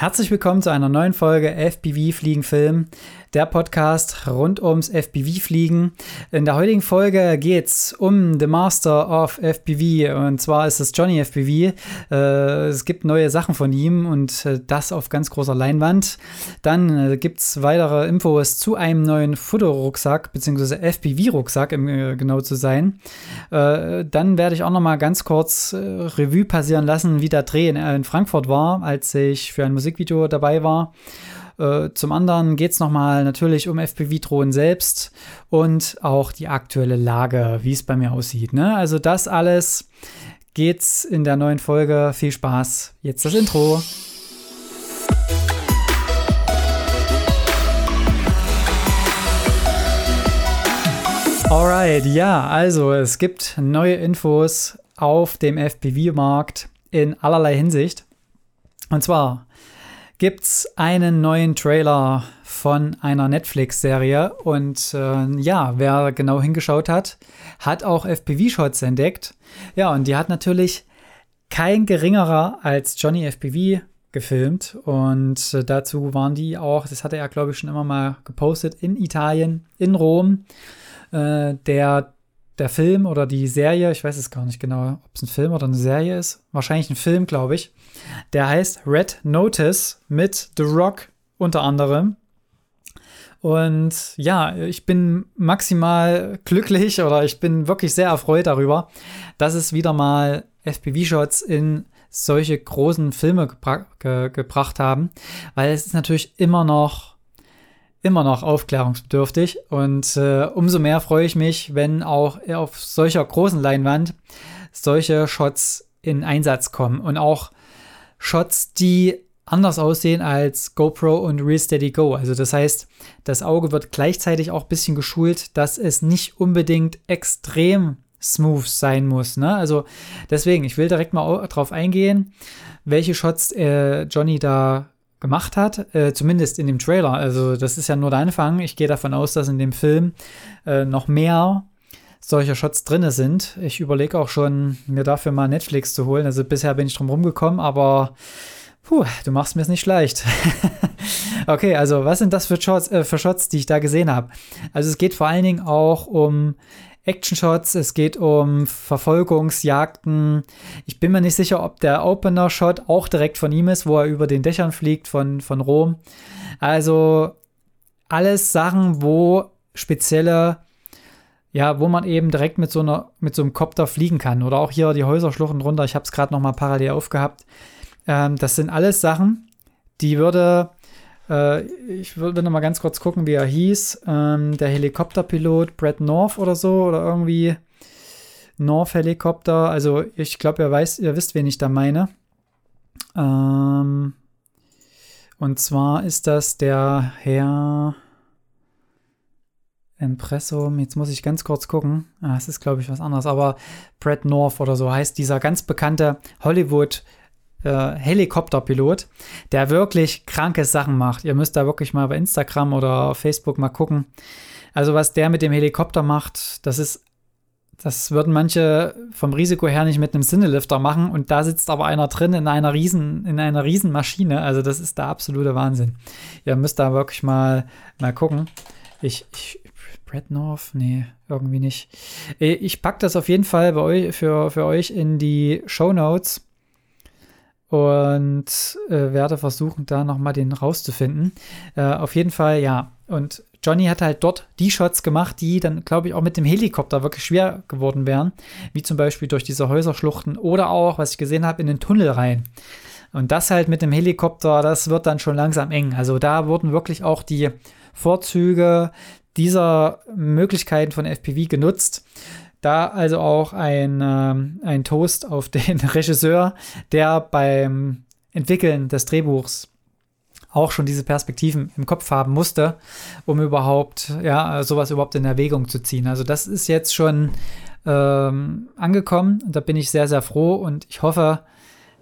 Herzlich willkommen zu einer neuen Folge FPV Fliegen Film, der Podcast rund ums FPV Fliegen. In der heutigen Folge geht es um The Master of FPV und zwar ist es Johnny FPV. Äh, es gibt neue Sachen von ihm und äh, das auf ganz großer Leinwand. Dann äh, gibt es weitere Infos zu einem neuen Fotorucksack bzw. FPV-Rucksack, um äh, genau zu sein. Dann werde ich auch noch mal ganz kurz Revue passieren lassen, wie der Dreh in, Frankfurt war, als ich für ein Musikvideo dabei war. Äh, zum anderen geht es nochmal natürlich um FPV-Drohnen selbst und auch die aktuelle Lage, wie es bei mir aussieht. Ne? Also das alles geht's in der neuen Folge. Viel Spaß. Jetzt das Intro. Alright, ja, also es gibt neue Infos auf dem FPV-Markt in allerlei Hinsicht. Und zwar gibt es einen neuen Trailer von einer Netflix-Serie. Und äh, ja, wer genau hingeschaut hat, hat auch FPV-Shots entdeckt. Ja, und die hat natürlich kein geringerer als Johnny FPV gefilmt. Und äh, dazu waren die auch, das hatte er, glaube ich, schon immer mal gepostet, in Italien, in Rom. Äh, der der Film oder die Serie, ich weiß es gar nicht genau, ob es ein Film oder eine Serie ist. Wahrscheinlich ein Film, glaube ich. Der heißt Red Notice mit The Rock unter anderem. Und ja, ich bin maximal glücklich oder ich bin wirklich sehr erfreut darüber, dass es wieder mal FPV-Shots in solche großen Filme gebra ge gebracht haben, weil es ist natürlich immer noch immer noch aufklärungsbedürftig und äh, umso mehr freue ich mich, wenn auch auf solcher großen Leinwand solche Shots in Einsatz kommen und auch Shots, die anders aussehen als GoPro und Real Steady Go. Also das heißt, das Auge wird gleichzeitig auch ein bisschen geschult, dass es nicht unbedingt extrem smooth sein muss. Ne? Also deswegen, ich will direkt mal drauf eingehen, welche Shots äh, Johnny da gemacht hat, äh, zumindest in dem Trailer. Also das ist ja nur der Anfang. Ich gehe davon aus, dass in dem Film äh, noch mehr solcher Shots drin sind. Ich überlege auch schon, mir dafür mal Netflix zu holen. Also bisher bin ich drum rumgekommen, aber puh, du machst mir es nicht leicht. okay, also was sind das für Shots, äh, für Shots, die ich da gesehen habe? Also es geht vor allen Dingen auch um Action-Shots, es geht um Verfolgungsjagden. Ich bin mir nicht sicher, ob der Opener-Shot auch direkt von ihm ist, wo er über den Dächern fliegt von, von Rom. Also alles Sachen, wo spezielle, ja, wo man eben direkt mit so einer, mit so einem Kopter fliegen kann. Oder auch hier die Häuserschluchten runter. Ich habe es gerade noch parallel aufgehabt. Ähm, das sind alles Sachen, die würde äh, ich würde noch mal ganz kurz gucken, wie er hieß. Ähm, der Helikopterpilot Brett North oder so oder irgendwie North Helikopter. Also ich glaube, ihr weiß, ihr wisst, wen ich da meine. Ähm, und zwar ist das der Herr Impressum. Jetzt muss ich ganz kurz gucken. Ah, es ist, glaube ich, was anderes. Aber Brett North oder so heißt dieser ganz bekannte Hollywood- äh, Helikopterpilot, der wirklich kranke Sachen macht. Ihr müsst da wirklich mal bei Instagram oder Facebook mal gucken. Also was der mit dem Helikopter macht, das ist, das würden manche vom Risiko her nicht mit einem Sinnelifter machen und da sitzt aber einer drin in einer riesen, in einer riesen Maschine. Also das ist der absolute Wahnsinn. Ihr müsst da wirklich mal, mal gucken. Ich, ich Brad North? Nee, irgendwie nicht. Ich packe das auf jeden Fall bei euch, für, für euch in die Show Notes und äh, werde versuchen, da nochmal den rauszufinden. Äh, auf jeden Fall, ja. Und Johnny hat halt dort die Shots gemacht, die dann, glaube ich, auch mit dem Helikopter wirklich schwer geworden wären. Wie zum Beispiel durch diese Häuserschluchten oder auch, was ich gesehen habe, in den Tunnel rein. Und das halt mit dem Helikopter, das wird dann schon langsam eng. Also da wurden wirklich auch die Vorzüge dieser Möglichkeiten von FPV genutzt. Da also auch ein, äh, ein Toast auf den Regisseur, der beim Entwickeln des Drehbuchs auch schon diese Perspektiven im Kopf haben musste, um überhaupt, ja, sowas überhaupt in Erwägung zu ziehen. Also das ist jetzt schon ähm, angekommen und da bin ich sehr, sehr froh und ich hoffe,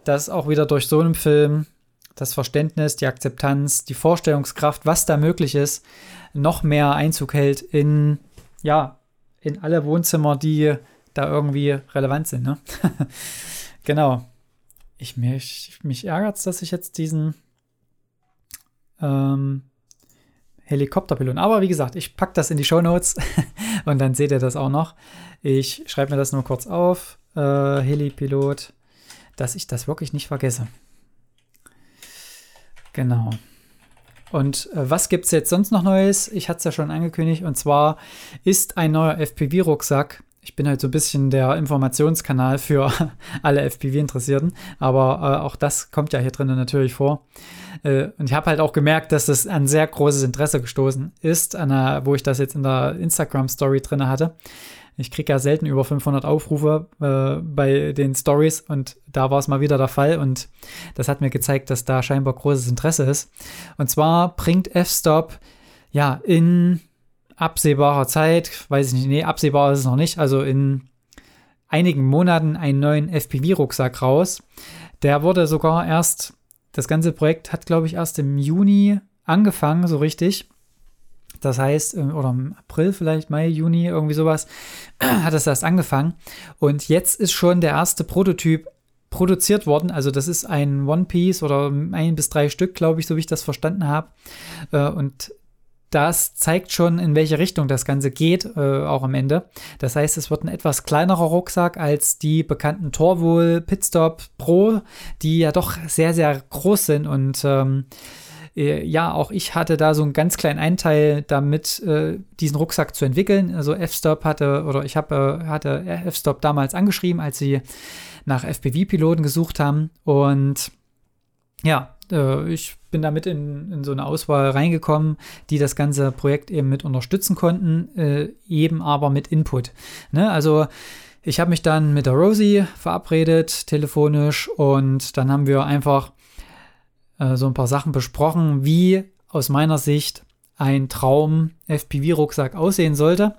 dass auch wieder durch so einen Film das Verständnis, die Akzeptanz, die Vorstellungskraft, was da möglich ist, noch mehr Einzug hält in, ja, in alle Wohnzimmer, die da irgendwie relevant sind. Ne? genau. Ich mich, mich ärgert es, dass ich jetzt diesen ähm, Helikopterpilot. Aber wie gesagt, ich packe das in die Show Notes und dann seht ihr das auch noch. Ich schreibe mir das nur kurz auf. Äh, Helipilot, dass ich das wirklich nicht vergesse. Genau. Und äh, was gibt es jetzt sonst noch Neues? Ich hatte es ja schon angekündigt. Und zwar ist ein neuer FPV-Rucksack ich bin halt so ein bisschen der Informationskanal für alle FPV-Interessierten, aber äh, auch das kommt ja hier drinnen natürlich vor. Äh, und ich habe halt auch gemerkt, dass das an sehr großes Interesse gestoßen ist, einer, wo ich das jetzt in der Instagram-Story drin hatte. Ich kriege ja selten über 500 Aufrufe äh, bei den Stories und da war es mal wieder der Fall und das hat mir gezeigt, dass da scheinbar großes Interesse ist. Und zwar bringt F-Stop ja in absehbarer Zeit, weiß ich nicht, nee, absehbar ist es noch nicht, also in einigen Monaten einen neuen FPV-Rucksack raus. Der wurde sogar erst, das ganze Projekt hat, glaube ich, erst im Juni angefangen, so richtig. Das heißt, oder im April vielleicht, Mai, Juni, irgendwie sowas, hat es erst angefangen. Und jetzt ist schon der erste Prototyp produziert worden. Also das ist ein One Piece oder ein bis drei Stück, glaube ich, so wie ich das verstanden habe. Äh, und das zeigt schon, in welche Richtung das Ganze geht, äh, auch am Ende. Das heißt, es wird ein etwas kleinerer Rucksack als die bekannten Torwohl Pitstop Pro, die ja doch sehr, sehr groß sind und ähm, äh, ja, auch ich hatte da so einen ganz kleinen Einteil damit, äh, diesen Rucksack zu entwickeln. Also F-Stop hatte, oder ich habe, äh, hatte F-Stop damals angeschrieben, als sie nach FPV-Piloten gesucht haben. Und ja, äh, ich bin damit in, in so eine Auswahl reingekommen, die das ganze Projekt eben mit unterstützen konnten, äh, eben aber mit Input. Ne? Also ich habe mich dann mit der Rosie verabredet, telefonisch, und dann haben wir einfach äh, so ein paar Sachen besprochen, wie aus meiner Sicht ein Traum FPV-Rucksack aussehen sollte.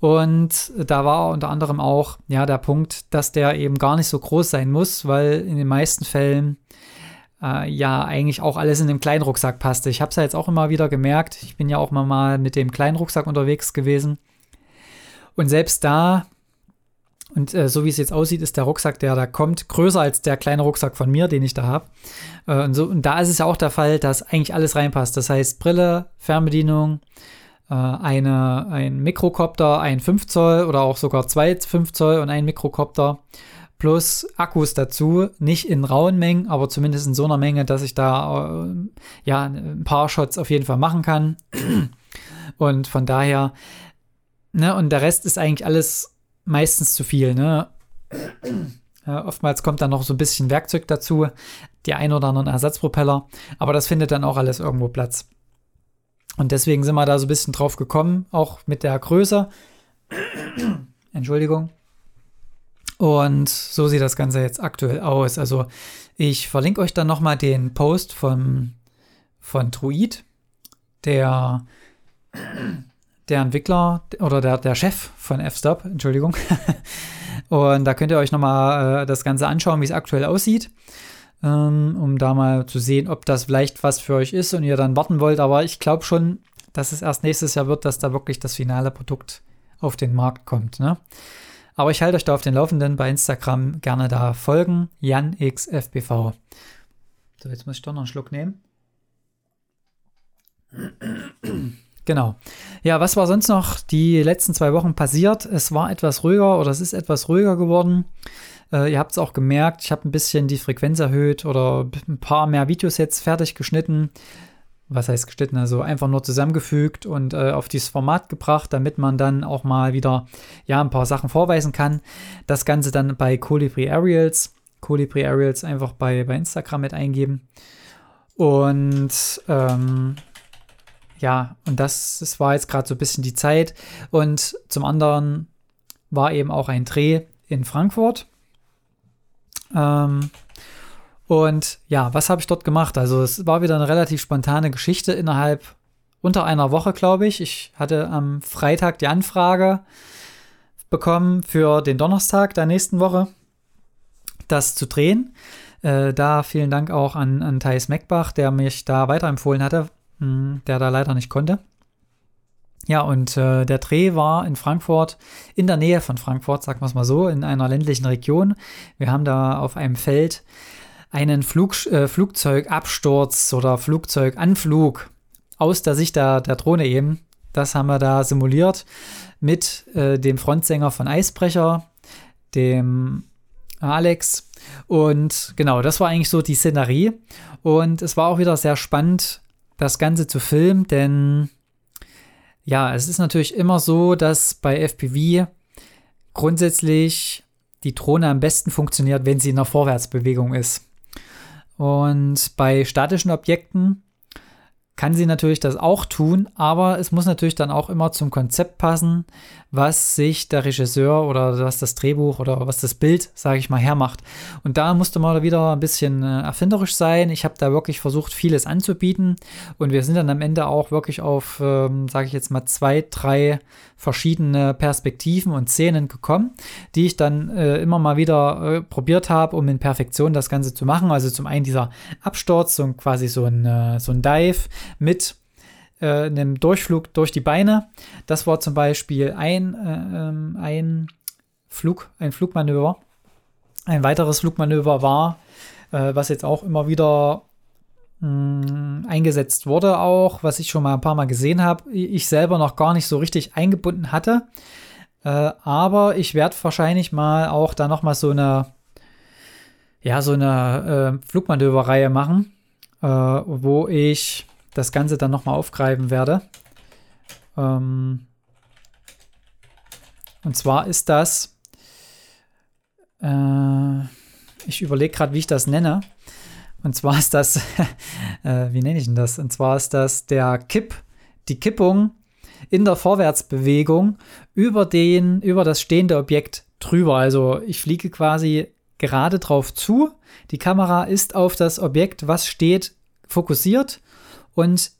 Und da war unter anderem auch ja der Punkt, dass der eben gar nicht so groß sein muss, weil in den meisten Fällen äh, ja eigentlich auch alles in dem kleinen Rucksack passte. Ich habe es ja jetzt auch immer wieder gemerkt. Ich bin ja auch mal mit dem kleinen Rucksack unterwegs gewesen. Und selbst da, und äh, so wie es jetzt aussieht, ist der Rucksack, der da kommt, größer als der kleine Rucksack von mir, den ich da habe. Äh, und, so, und da ist es ja auch der Fall, dass eigentlich alles reinpasst. Das heißt Brille, Fernbedienung, äh, eine, ein Mikrokopter, ein 5 Zoll oder auch sogar zwei 5 Zoll und ein Mikrokopter plus Akkus dazu, nicht in rauen Mengen, aber zumindest in so einer Menge, dass ich da äh, ja ein paar Shots auf jeden Fall machen kann. Und von daher, ne, und der Rest ist eigentlich alles meistens zu viel, ne? Ja, oftmals kommt dann noch so ein bisschen Werkzeug dazu, die ein oder anderen Ersatzpropeller, aber das findet dann auch alles irgendwo Platz. Und deswegen sind wir da so ein bisschen drauf gekommen, auch mit der Größe. Entschuldigung. Und so sieht das Ganze jetzt aktuell aus. Also ich verlinke euch dann nochmal den Post von, von Druid, der, der Entwickler oder der, der Chef von F-Stop, Entschuldigung. Und da könnt ihr euch nochmal äh, das Ganze anschauen, wie es aktuell aussieht, ähm, um da mal zu sehen, ob das vielleicht was für euch ist und ihr dann warten wollt. Aber ich glaube schon, dass es erst nächstes Jahr wird, dass da wirklich das finale Produkt auf den Markt kommt. Ne? Aber ich halte euch da auf den Laufenden bei Instagram. Gerne da folgen. JanXFBV. So, jetzt muss ich doch noch einen Schluck nehmen. Genau. Ja, was war sonst noch die letzten zwei Wochen passiert? Es war etwas ruhiger oder es ist etwas ruhiger geworden. Äh, ihr habt es auch gemerkt, ich habe ein bisschen die Frequenz erhöht oder ein paar mehr Videos jetzt fertig geschnitten was heißt geschnitten, also einfach nur zusammengefügt und äh, auf dieses Format gebracht, damit man dann auch mal wieder ja ein paar Sachen vorweisen kann. Das Ganze dann bei Colibri Aerials, Colibri Aerials einfach bei, bei Instagram mit eingeben. Und ähm, ja, und das, das war jetzt gerade so ein bisschen die Zeit. Und zum anderen war eben auch ein Dreh in Frankfurt. Ähm, und ja, was habe ich dort gemacht? Also es war wieder eine relativ spontane Geschichte innerhalb unter einer Woche, glaube ich. Ich hatte am Freitag die Anfrage bekommen für den Donnerstag der nächsten Woche, das zu drehen. Äh, da vielen Dank auch an, an Thais Meckbach, der mich da weiterempfohlen hatte, hm, der da leider nicht konnte. Ja, und äh, der Dreh war in Frankfurt, in der Nähe von Frankfurt, sagen wir es mal so, in einer ländlichen Region. Wir haben da auf einem Feld einen Flug, äh, Flugzeugabsturz oder Flugzeuganflug aus der Sicht der, der Drohne eben. Das haben wir da simuliert mit äh, dem Frontsänger von Eisbrecher, dem Alex. Und genau, das war eigentlich so die Szenerie. Und es war auch wieder sehr spannend, das Ganze zu filmen, denn ja, es ist natürlich immer so, dass bei FPV grundsätzlich die Drohne am besten funktioniert, wenn sie in einer Vorwärtsbewegung ist. Und bei statischen Objekten kann sie natürlich das auch tun, aber es muss natürlich dann auch immer zum Konzept passen, was sich der Regisseur oder was das Drehbuch oder was das Bild, sage ich mal, hermacht. Und da musste man wieder ein bisschen äh, erfinderisch sein. Ich habe da wirklich versucht, vieles anzubieten und wir sind dann am Ende auch wirklich auf, ähm, sage ich jetzt mal, zwei, drei verschiedene Perspektiven und Szenen gekommen, die ich dann äh, immer mal wieder äh, probiert habe, um in Perfektion das Ganze zu machen. Also zum einen dieser Absturz, so quasi so ein, äh, so ein Dive mit äh, einem Durchflug durch die Beine. Das war zum Beispiel ein, äh, ähm, ein Flug, ein Flugmanöver. Ein weiteres Flugmanöver war, äh, was jetzt auch immer wieder mh, eingesetzt wurde, auch, was ich schon mal ein paar Mal gesehen habe, ich selber noch gar nicht so richtig eingebunden hatte. Äh, aber ich werde wahrscheinlich mal auch da noch mal so eine, ja, so eine äh, Flugmanöverreihe machen, wo ich das Ganze dann nochmal aufgreifen werde. Ähm und zwar ist das, äh, ich überlege gerade, wie ich das nenne. Und zwar ist das, äh, wie nenne ich denn das? Und zwar ist das der Kipp, die Kippung in der Vorwärtsbewegung über den, über das stehende Objekt drüber. Also ich fliege quasi gerade drauf zu. Die Kamera ist auf das Objekt, was steht, fokussiert und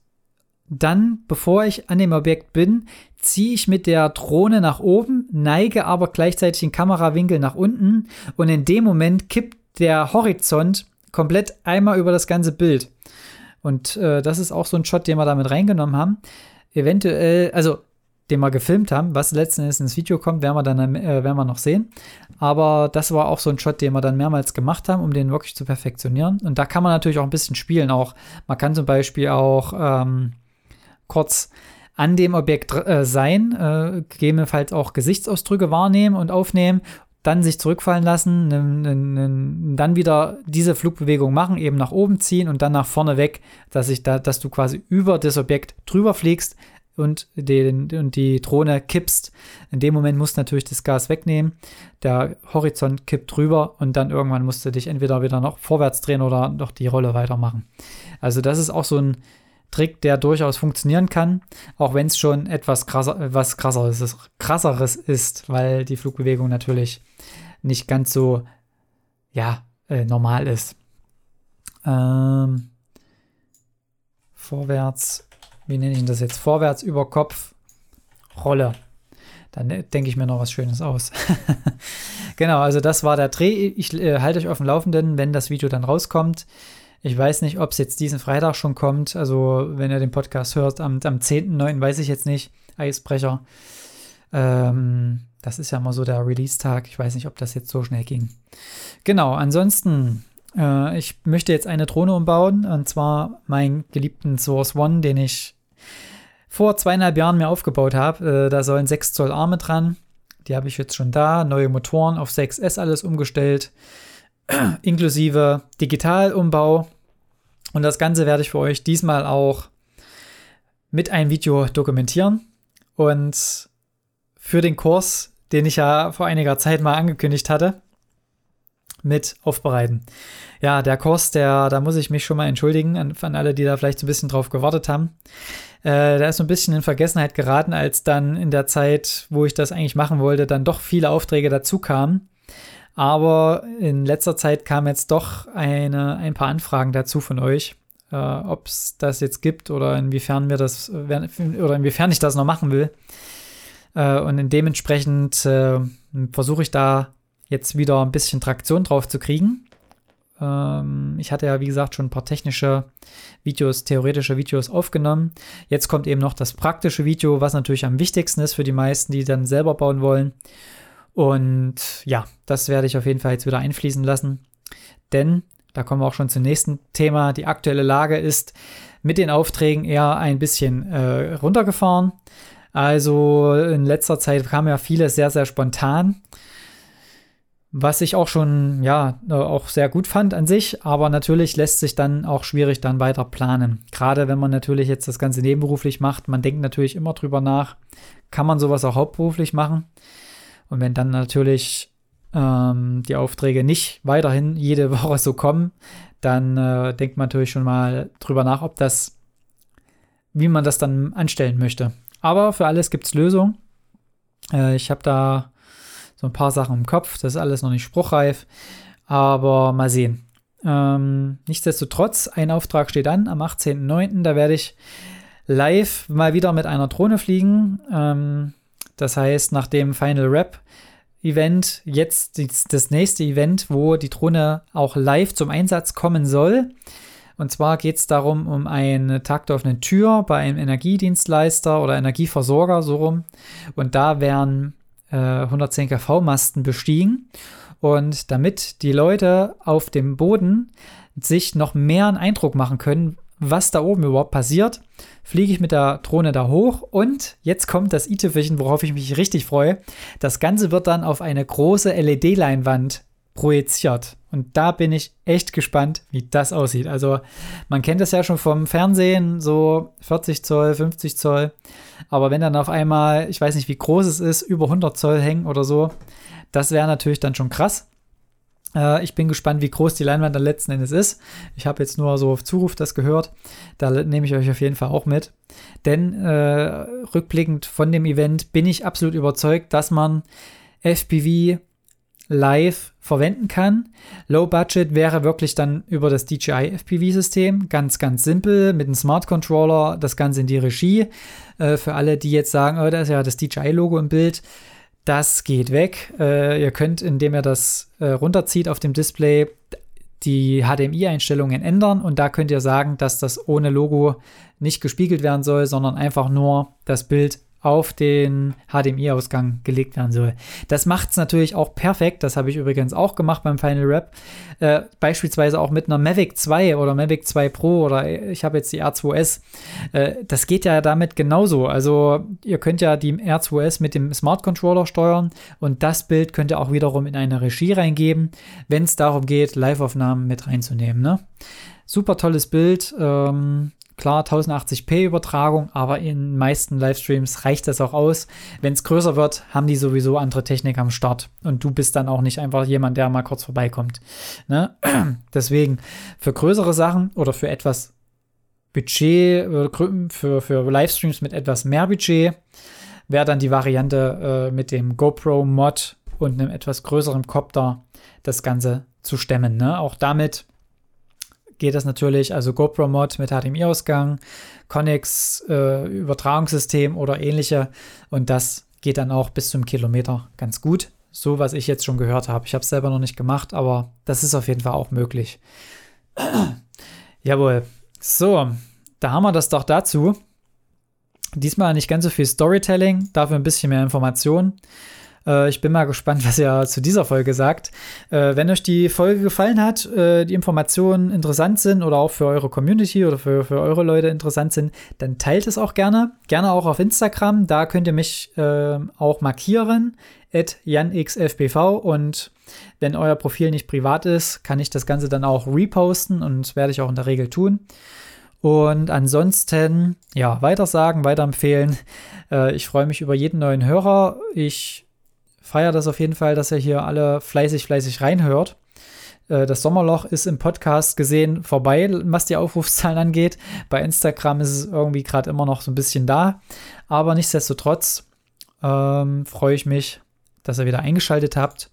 dann, bevor ich an dem Objekt bin, ziehe ich mit der Drohne nach oben, neige aber gleichzeitig den Kamerawinkel nach unten und in dem Moment kippt der Horizont komplett einmal über das ganze Bild. Und äh, das ist auch so ein Shot, den wir damit reingenommen haben. Eventuell, also den wir gefilmt haben, was letzten Endes ins Video kommt, werden wir dann äh, werden wir noch sehen. Aber das war auch so ein Shot, den wir dann mehrmals gemacht haben, um den wirklich zu perfektionieren. Und da kann man natürlich auch ein bisschen spielen. Auch man kann zum Beispiel auch ähm, kurz an dem Objekt äh, sein, äh, gegebenenfalls auch Gesichtsausdrücke wahrnehmen und aufnehmen, dann sich zurückfallen lassen, dann wieder diese Flugbewegung machen, eben nach oben ziehen und dann nach vorne weg, dass ich da, dass du quasi über das Objekt drüber fliegst, und, den, und die Drohne kippst. In dem Moment musst du natürlich das Gas wegnehmen. Der Horizont kippt drüber und dann irgendwann musst du dich entweder wieder noch vorwärts drehen oder noch die Rolle weitermachen. Also das ist auch so ein Trick, der durchaus funktionieren kann, auch wenn es schon etwas krasser, was krasseres ist, krasseres ist, weil die Flugbewegung natürlich nicht ganz so ja, äh, normal ist. Ähm, vorwärts wie nenne ich das jetzt, vorwärts über Kopf Rolle. Dann denke ich mir noch was Schönes aus. genau, also das war der Dreh. Ich äh, halte euch auf dem Laufenden, wenn das Video dann rauskommt. Ich weiß nicht, ob es jetzt diesen Freitag schon kommt. Also, wenn ihr den Podcast hört, am, am 10.9. weiß ich jetzt nicht. Eisbrecher. Ähm, das ist ja mal so der Release-Tag. Ich weiß nicht, ob das jetzt so schnell ging. Genau, ansonsten äh, ich möchte jetzt eine Drohne umbauen und zwar meinen geliebten Source One, den ich vor zweieinhalb Jahren mir aufgebaut habe. Äh, da sollen 6 Zoll Arme dran. Die habe ich jetzt schon da. Neue Motoren auf 6S alles umgestellt. inklusive Digitalumbau. Und das Ganze werde ich für euch diesmal auch mit einem Video dokumentieren. Und für den Kurs, den ich ja vor einiger Zeit mal angekündigt hatte, mit aufbereiten. Ja, der Kurs, der, da muss ich mich schon mal entschuldigen an, an alle, die da vielleicht so ein bisschen drauf gewartet haben. Äh, der ist so ein bisschen in Vergessenheit geraten, als dann in der Zeit, wo ich das eigentlich machen wollte, dann doch viele Aufträge dazu kamen. Aber in letzter Zeit kamen jetzt doch eine, ein paar Anfragen dazu von euch, äh, ob es das jetzt gibt oder inwiefern wir das oder inwiefern ich das noch machen will. Äh, und dementsprechend äh, versuche ich da jetzt wieder ein bisschen Traktion drauf zu kriegen. Ähm, ich hatte ja, wie gesagt, schon ein paar technische Videos, theoretische Videos aufgenommen. Jetzt kommt eben noch das praktische Video, was natürlich am wichtigsten ist für die meisten, die dann selber bauen wollen. Und ja, das werde ich auf jeden Fall jetzt wieder einfließen lassen. Denn da kommen wir auch schon zum nächsten Thema. Die aktuelle Lage ist mit den Aufträgen eher ein bisschen äh, runtergefahren. Also in letzter Zeit kam ja vieles sehr, sehr spontan. Was ich auch schon, ja, äh, auch sehr gut fand an sich, aber natürlich lässt sich dann auch schwierig dann weiter planen. Gerade wenn man natürlich jetzt das Ganze nebenberuflich macht, man denkt natürlich immer drüber nach, kann man sowas auch hauptberuflich machen? Und wenn dann natürlich ähm, die Aufträge nicht weiterhin jede Woche so kommen, dann äh, denkt man natürlich schon mal drüber nach, ob das, wie man das dann anstellen möchte. Aber für alles gibt es Lösungen. Äh, ich habe da so ein paar Sachen im Kopf. Das ist alles noch nicht spruchreif, aber mal sehen. Ähm, nichtsdestotrotz, ein Auftrag steht an am 18.09. Da werde ich live mal wieder mit einer Drohne fliegen. Ähm, das heißt, nach dem Final Rap Event jetzt das nächste Event, wo die Drohne auch live zum Einsatz kommen soll. Und zwar geht es darum, um eine taktoffene Tür bei einem Energiedienstleister oder Energieversorger, so rum. Und da werden 110 äh, kV-Masten bestiegen. Und damit die Leute auf dem Boden sich noch mehr einen Eindruck machen können, was da oben überhaupt passiert, fliege ich mit der Drohne da hoch und jetzt kommt das i-Tüpfelchen, worauf ich mich richtig freue. Das Ganze wird dann auf eine große LED-Leinwand projiziert. Und da bin ich echt gespannt, wie das aussieht. Also man kennt das ja schon vom Fernsehen, so 40 Zoll, 50 Zoll. Aber wenn dann auf einmal, ich weiß nicht, wie groß es ist, über 100 Zoll hängen oder so, das wäre natürlich dann schon krass. Äh, ich bin gespannt, wie groß die Leinwand dann letzten Endes ist. Ich habe jetzt nur so auf Zuruf das gehört. Da nehme ich euch auf jeden Fall auch mit. Denn äh, rückblickend von dem Event bin ich absolut überzeugt, dass man FPV live verwenden kann. Low Budget wäre wirklich dann über das DJI FPV-System. Ganz, ganz simpel mit einem Smart Controller das Ganze in die Regie. Äh, für alle, die jetzt sagen, oh, da ist ja das DJI-Logo im Bild. Das geht weg. Äh, ihr könnt, indem ihr das äh, runterzieht auf dem Display, die HDMI-Einstellungen ändern und da könnt ihr sagen, dass das ohne Logo nicht gespiegelt werden soll, sondern einfach nur das Bild auf den HDMI-Ausgang gelegt werden soll. Das macht es natürlich auch perfekt. Das habe ich übrigens auch gemacht beim Final Rap. Äh, beispielsweise auch mit einer Mavic 2 oder Mavic 2 Pro oder ich habe jetzt die R2S. Äh, das geht ja damit genauso. Also ihr könnt ja die R2S mit dem Smart Controller steuern und das Bild könnt ihr auch wiederum in eine Regie reingeben, wenn es darum geht, Live-Aufnahmen mit reinzunehmen. Ne? Super tolles Bild. Ähm, Klar, 1080p Übertragung, aber in meisten Livestreams reicht das auch aus. Wenn es größer wird, haben die sowieso andere Technik am Start. Und du bist dann auch nicht einfach jemand, der mal kurz vorbeikommt. Ne? Deswegen, für größere Sachen oder für etwas Budget, für, für Livestreams mit etwas mehr Budget, wäre dann die Variante äh, mit dem GoPro-Mod und einem etwas größeren Copter das Ganze zu stemmen. Ne? Auch damit geht das natürlich, also GoPro-Mod mit HDMI-Ausgang, Connex äh, Übertragungssystem oder ähnliche und das geht dann auch bis zum Kilometer ganz gut. So, was ich jetzt schon gehört habe. Ich habe es selber noch nicht gemacht, aber das ist auf jeden Fall auch möglich. Jawohl. So, da haben wir das doch dazu. Diesmal nicht ganz so viel Storytelling, dafür ein bisschen mehr Information. Äh, ich bin mal gespannt, was ihr zu dieser Folge sagt. Äh, wenn euch die Folge gefallen hat, äh, die Informationen interessant sind oder auch für eure Community oder für, für eure Leute interessant sind, dann teilt es auch gerne. Gerne auch auf Instagram. Da könnt ihr mich äh, auch markieren. At janxfbv und wenn euer Profil nicht privat ist, kann ich das Ganze dann auch reposten und werde ich auch in der Regel tun. Und ansonsten, ja, weiter sagen, weiterempfehlen. Äh, ich freue mich über jeden neuen Hörer. Ich feiere das auf jeden Fall, dass ihr hier alle fleißig, fleißig reinhört. Äh, das Sommerloch ist im Podcast gesehen vorbei, was die Aufrufszahlen angeht. Bei Instagram ist es irgendwie gerade immer noch so ein bisschen da. Aber nichtsdestotrotz ähm, freue ich mich, dass ihr wieder eingeschaltet habt.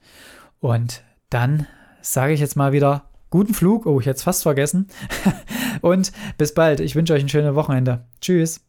Und dann sage ich jetzt mal wieder guten Flug. Oh, ich hätte es fast vergessen. Und bis bald. Ich wünsche euch ein schönes Wochenende. Tschüss.